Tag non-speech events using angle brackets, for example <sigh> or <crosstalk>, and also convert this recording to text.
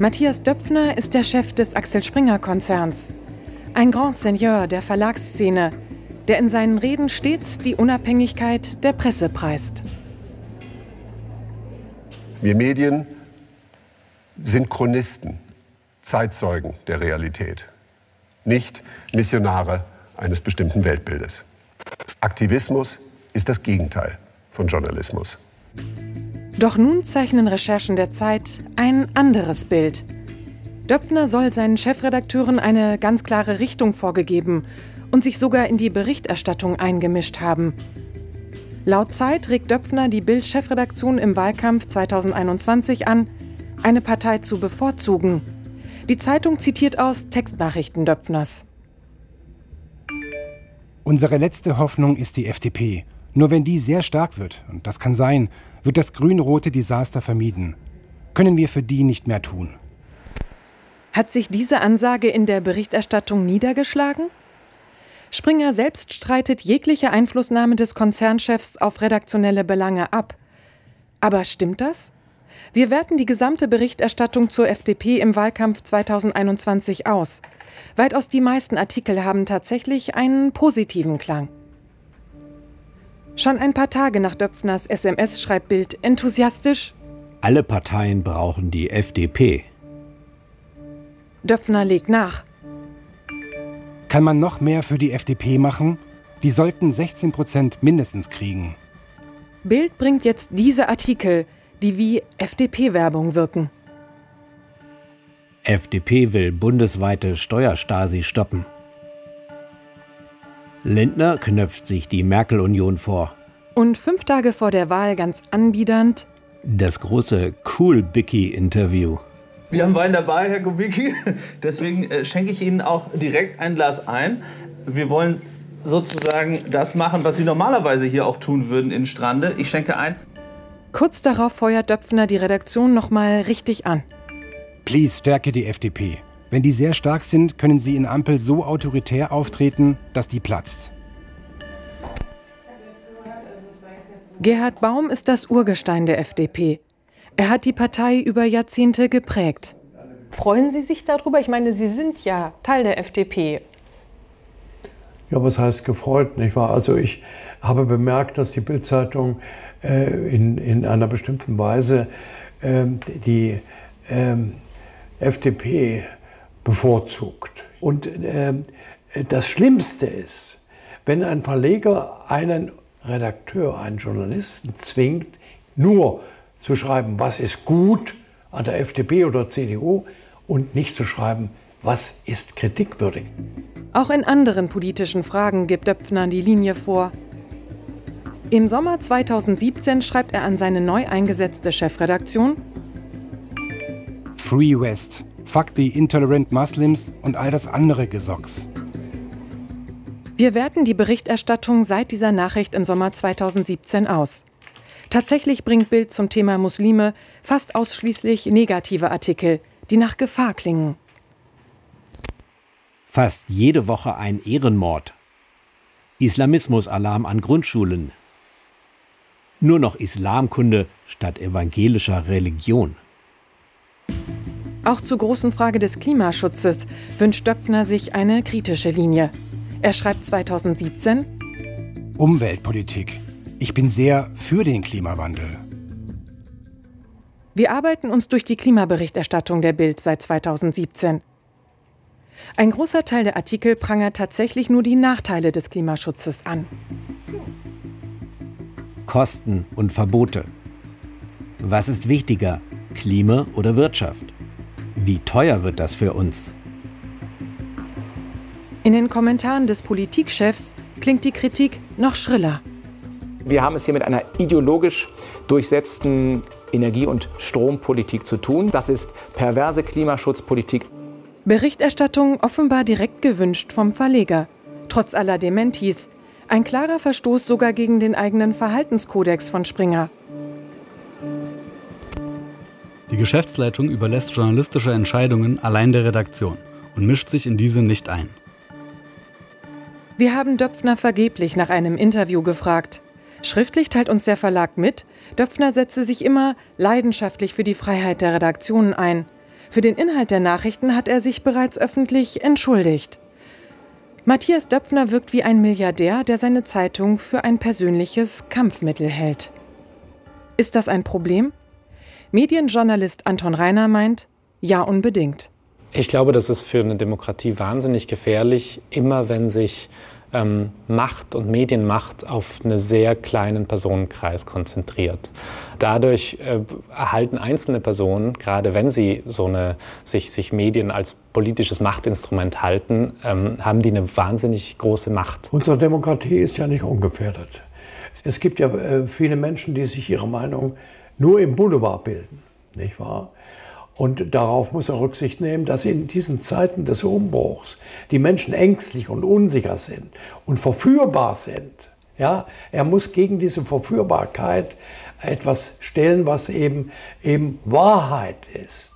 Matthias Döpfner ist der Chef des Axel Springer Konzerns. Ein Grand Seigneur der Verlagsszene, der in seinen Reden stets die Unabhängigkeit der Presse preist. Wir Medien sind Chronisten, Zeitzeugen der Realität, nicht Missionare eines bestimmten Weltbildes. Aktivismus ist das Gegenteil von Journalismus. Doch nun zeichnen Recherchen der Zeit ein anderes Bild. Döpfner soll seinen Chefredakteuren eine ganz klare Richtung vorgegeben und sich sogar in die Berichterstattung eingemischt haben. Laut Zeit regt Döpfner die Bild-Chefredaktion im Wahlkampf 2021 an, eine Partei zu bevorzugen. Die Zeitung zitiert aus Textnachrichten Döpfners. Unsere letzte Hoffnung ist die FDP. Nur wenn die sehr stark wird, und das kann sein, wird das grün-rote Desaster vermieden. Können wir für die nicht mehr tun. Hat sich diese Ansage in der Berichterstattung niedergeschlagen? Springer selbst streitet jegliche Einflussnahme des Konzernchefs auf redaktionelle Belange ab. Aber stimmt das? Wir werten die gesamte Berichterstattung zur FDP im Wahlkampf 2021 aus. Weitaus die meisten Artikel haben tatsächlich einen positiven Klang. Schon ein paar Tage nach Döpfners SMS schreibt Bild enthusiastisch: Alle Parteien brauchen die FDP. Döpfner legt nach. Kann man noch mehr für die FDP machen? Die sollten 16 Prozent mindestens kriegen. Bild bringt jetzt diese Artikel, die wie FDP-Werbung wirken. FDP will bundesweite Steuerstasi stoppen. Lindner knöpft sich die Merkel-Union vor. Und fünf Tage vor der Wahl ganz anbiedernd das große Cool-Bicky-Interview. Wir haben Wein dabei, Herr Kubicki. <laughs> Deswegen äh, schenke ich Ihnen auch direkt ein Glas ein. Wir wollen sozusagen das machen, was Sie normalerweise hier auch tun würden in Strande. Ich schenke ein. Kurz darauf feuert Döpfner die Redaktion nochmal richtig an. Please stärke die FDP. Wenn die sehr stark sind, können sie in Ampel so autoritär auftreten, dass die platzt. Gerhard Baum ist das Urgestein der FDP. Er hat die Partei über Jahrzehnte geprägt. Freuen Sie sich darüber? Ich meine, Sie sind ja Teil der FDP. Ja, was heißt gefreut, nicht wahr? Also ich habe bemerkt, dass die Bildzeitung äh, in, in einer bestimmten Weise äh, die äh, FDP bevorzugt. Und äh, das Schlimmste ist, wenn ein Verleger einen Redakteur, einen Journalisten zwingt, nur zu schreiben, was ist gut an der FDP oder CDU und nicht zu schreiben, was ist kritikwürdig. Auch in anderen politischen Fragen gibt Döpfner die Linie vor. Im Sommer 2017 schreibt er an seine neu eingesetzte Chefredaktion Free West, Fuck the Intolerant Muslims und all das andere Gesocks. Wir werten die Berichterstattung seit dieser Nachricht im Sommer 2017 aus. Tatsächlich bringt Bild zum Thema Muslime fast ausschließlich negative Artikel, die nach Gefahr klingen. Fast jede Woche ein Ehrenmord. Islamismus-Alarm an Grundschulen. Nur noch Islamkunde statt evangelischer Religion. Auch zur großen Frage des Klimaschutzes wünscht Döpfner sich eine kritische Linie. Er schreibt 2017 Umweltpolitik. Ich bin sehr für den Klimawandel. Wir arbeiten uns durch die Klimaberichterstattung der Bild seit 2017. Ein großer Teil der Artikel prangert tatsächlich nur die Nachteile des Klimaschutzes an. Kosten und Verbote. Was ist wichtiger, Klima oder Wirtschaft? Wie teuer wird das für uns? In den Kommentaren des Politikchefs klingt die Kritik noch schriller. Wir haben es hier mit einer ideologisch durchsetzten Energie- und Strompolitik zu tun. Das ist perverse Klimaschutzpolitik. Berichterstattung offenbar direkt gewünscht vom Verleger. Trotz aller Dementis. Ein klarer Verstoß sogar gegen den eigenen Verhaltenskodex von Springer. Die Geschäftsleitung überlässt journalistische Entscheidungen allein der Redaktion und mischt sich in diese nicht ein. Wir haben Döpfner vergeblich nach einem Interview gefragt. Schriftlich teilt uns der Verlag mit, Döpfner setze sich immer leidenschaftlich für die Freiheit der Redaktionen ein. Für den Inhalt der Nachrichten hat er sich bereits öffentlich entschuldigt. Matthias Döpfner wirkt wie ein Milliardär, der seine Zeitung für ein persönliches Kampfmittel hält. Ist das ein Problem? Medienjournalist Anton Reiner meint, ja unbedingt. Ich glaube, das ist für eine Demokratie wahnsinnig gefährlich, immer wenn sich ähm, Macht und Medienmacht auf einen sehr kleinen Personenkreis konzentriert. Dadurch äh, erhalten einzelne Personen, gerade wenn sie so eine, sich, sich Medien als politisches Machtinstrument halten, ähm, haben die eine wahnsinnig große Macht. Unsere Demokratie ist ja nicht ungefährdet. Es gibt ja äh, viele Menschen, die sich ihre Meinung nur im Boulevard bilden, nicht wahr? Und darauf muss er Rücksicht nehmen, dass in diesen Zeiten des Umbruchs die Menschen ängstlich und unsicher sind und verführbar sind. Ja, er muss gegen diese Verführbarkeit etwas stellen, was eben, eben Wahrheit ist.